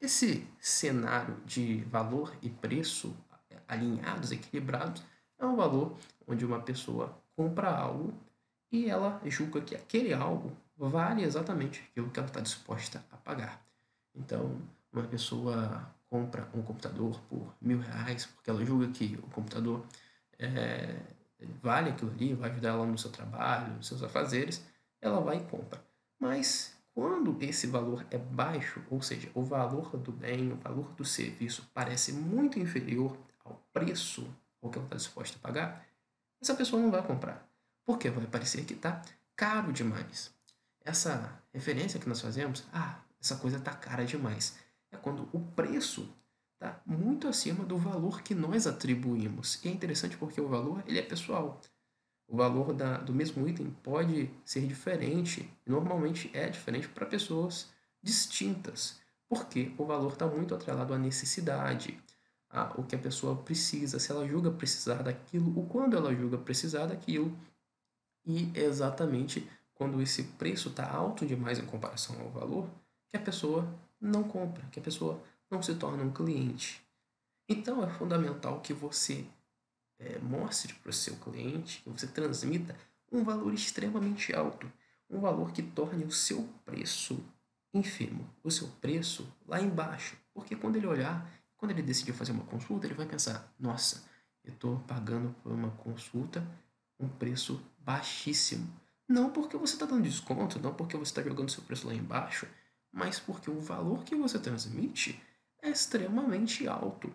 Esse cenário de valor e preço alinhados, equilibrados, é um valor onde uma pessoa compra algo e ela julga que aquele algo vale exatamente aquilo que ela está disposta a pagar. Então, uma pessoa compra um computador por mil reais porque ela julga que o computador é, vale aquilo ali, vai ajudar ela no seu trabalho, nos seus afazeres, ela vai e compra. Mas quando esse valor é baixo, ou seja, o valor do bem, o valor do serviço parece muito inferior ao preço ao que ela está disposta a pagar, essa pessoa não vai comprar. Porque vai parecer que está caro demais. Essa referência que nós fazemos, ah, essa coisa está cara demais, é quando o preço está muito acima do valor que nós atribuímos. E é interessante porque o valor ele é pessoal. O valor da, do mesmo item pode ser diferente, normalmente é diferente para pessoas distintas, porque o valor está muito atrelado à necessidade, a, o que a pessoa precisa, se ela julga precisar daquilo, o quando ela julga precisar daquilo, e é exatamente quando esse preço está alto demais em comparação ao valor, que a pessoa não compra, que a pessoa não se torna um cliente. Então é fundamental que você é, mostre para o seu cliente, que você transmita um valor extremamente alto, um valor que torne o seu preço ínfimo, o seu preço lá embaixo. Porque quando ele olhar, quando ele decidir fazer uma consulta, ele vai pensar: nossa, eu estou pagando por uma consulta um preço baixíssimo. Não porque você está dando desconto, não porque você está jogando seu preço lá embaixo, mas porque o valor que você transmite é extremamente alto.